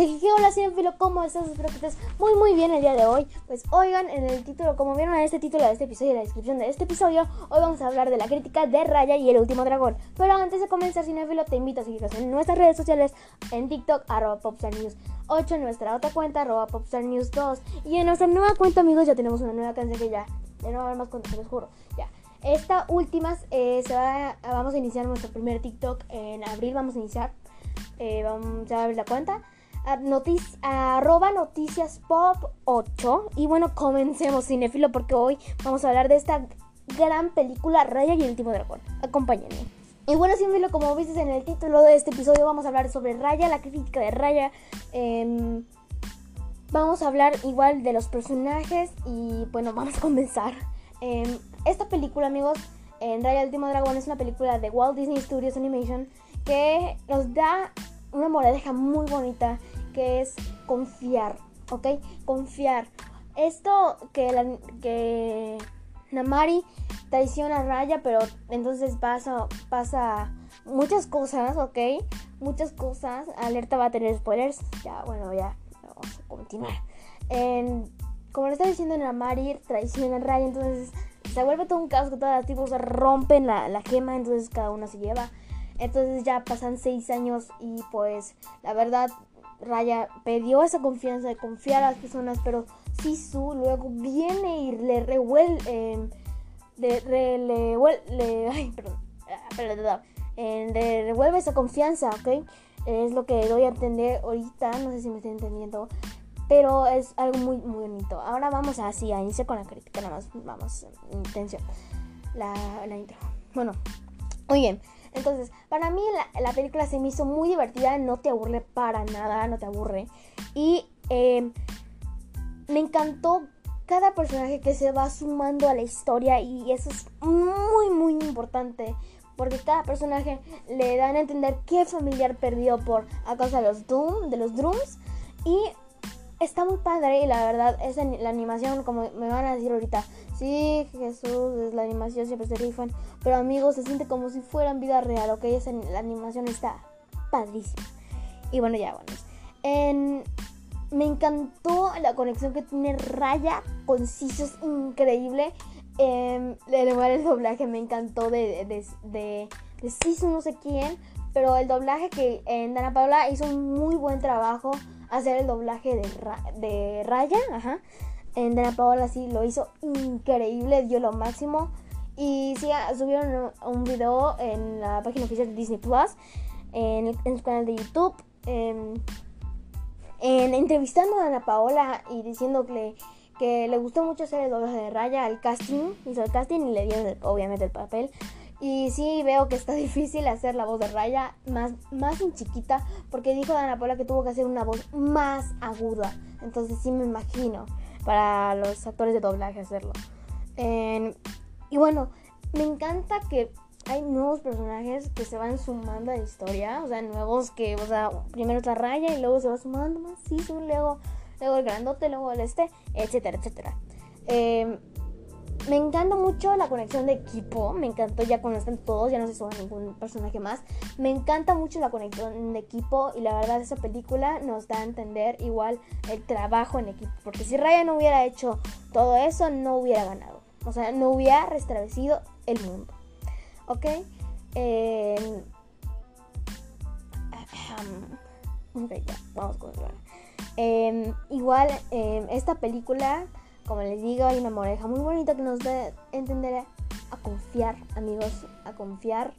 Jejeje, hola Cienfilo, ¿cómo estás? Espero que estés muy muy bien el día de hoy. Pues oigan, en el título, como vieron en este título de este episodio y en la descripción de este episodio, hoy vamos a hablar de la crítica de Raya y el último dragón. Pero antes de comenzar, Cienfilo, te invito a seguirnos en nuestras redes sociales, en TikTok, arroba News 8, en nuestra otra cuenta, arroba News 2. Y en nuestra nueva cuenta, amigos, ya tenemos una nueva canción que ya, ya no va a haber más contenido, les juro, ya. Esta última eh, se va, vamos a iniciar nuestro primer TikTok en abril, vamos a iniciar, eh, vamos a abrir la cuenta arroba noticias pop 8 y bueno comencemos cinefilo porque hoy vamos a hablar de esta gran película Raya y el último dragón. Acompáñenme. Y bueno cinefilo como viste en el título de este episodio vamos a hablar sobre Raya la crítica de Raya. Em, vamos a hablar igual de los personajes y bueno vamos a comenzar. Em, esta película amigos en Raya el último dragón es una película de Walt Disney Studios Animation que nos da una moraleja muy bonita que es confiar, ¿ok? Confiar. Esto que, la, que Namari traiciona a Raya, pero entonces pasa, pasa muchas cosas, ¿ok? Muchas cosas. Alerta va a tener spoilers. Ya, bueno, ya vamos a continuar. como le está diciendo Namari, traiciona a Raya, entonces se vuelve todo un caos que todas las tipos rompen la, la gema, entonces cada una se lleva. Entonces ya pasan seis años y pues la verdad Raya perdió esa confianza de confiar a las personas, pero Sisu luego viene y le revuelve, eh, le, le, ay, perdón, eh, le revuelve esa confianza, ¿ok? Es lo que doy a entender ahorita, no sé si me estoy entendiendo, pero es algo muy, muy bonito. Ahora vamos así, a iniciar con la crítica, nada más, vamos, intención, la intro. Bueno, muy bien. Entonces, para mí la, película se me hizo muy divertida, no te aburre para nada, no te aburre. Y em, me encantó cada personaje que se va sumando a la historia y eso es muy, muy importante. Porque cada personaje le dan a entender qué familiar perdió por a causa de los Doom, de los Drums. Y está muy padre y la verdad es la animación, como me van a decir ahorita, sí, Jesús, es la animación, siempre se rifan, pero amigos, se siente como si fuera en vida real, ok, Esa, la animación está padrísima. Y bueno, ya, bueno. me encantó la conexión que tiene Raya con Ciso, es increíble. Eh, el doblaje me encantó de, de, de, de no sé quién, pero el doblaje que en Dana Paula hizo un muy buen trabajo hacer el doblaje de, de Raya, ajá. En Dana Paola sí lo hizo increíble, dio lo máximo. Y sí, ah, subieron un video en la página oficial de Disney Plus, en, su canal de YouTube, en, entrevistando a Ana Paola y diciendo que, que le gustó mucho hacer el doblaje de Raya al casting. Hizo el casting y le dieron obviamente el papel. Y sí veo que está difícil hacer la voz de Raya más, más en chiquita, porque dijo Dana Paula que tuvo que hacer una voz más aguda. Entonces sí me imagino para los actores de doblaje hacerlo. y bueno, me encanta que hay nuevos personajes que se van sumando a la historia. O sea, nuevos que, o sea, primero está Raya y luego se va sumando más. Sí, luego, luego el grandote, luego el este, etcétera, etcétera. Eh, me encanta mucho la conexión de equipo. Me encantó ya cuando están todos, ya no se sube ningún personaje más. Me encanta mucho la conexión de equipo y la verdad esa película nos da a entender igual el trabajo en equipo. Porque si Raya no hubiera hecho todo eso, no hubiera ganado. O sea, no hubiera restablecido el mundo. ¿Ok? Eh, ok, ya, vamos con eh, Igual, eh, esta película como les digo, hay una moreja muy bonita que nos da a entender a confiar, amigos, a confiar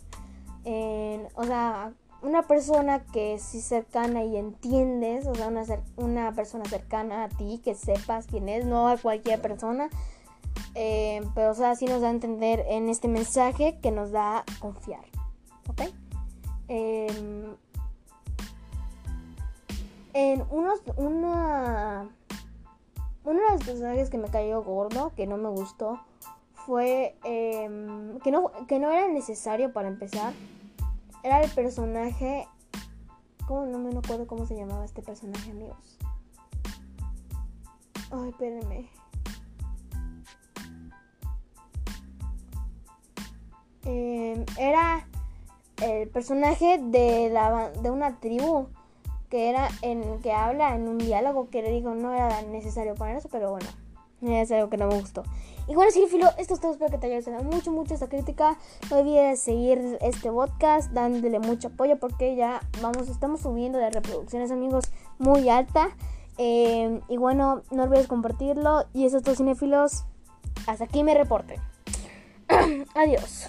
en, o sea, una persona que es cercana y entiendes, o sea, una, una persona cercana a ti, que sepas quién es, no a cualquier persona, eh, pero o sea, sí nos da a entender en este mensaje que nos da a confiar, ¿ok? Em, en unos, una uno de los personajes que me cayó gordo, que no me gustó, fue em, que, no, que no era necesario para empezar. Era el personaje... ¿Cómo? No me acuerdo cómo se llamaba este personaje, amigos. Ay, espérenme. Em, era el personaje de, la, de una tribu que era en que habla en un diálogo que le digo no era necesario poner eso, pero bueno, es algo que no me gustó. Y bueno, filo, esto es todo. Espero que te haya gustado mucho, mucho esta crítica. No olvides seguir este podcast, dándole mucho apoyo porque ya vamos, estamos subiendo de reproducciones, amigos, muy alta. Eh, y bueno, no olvides compartirlo. Y eso es todo, cinéfilos. Hasta aquí me reporte. Adiós.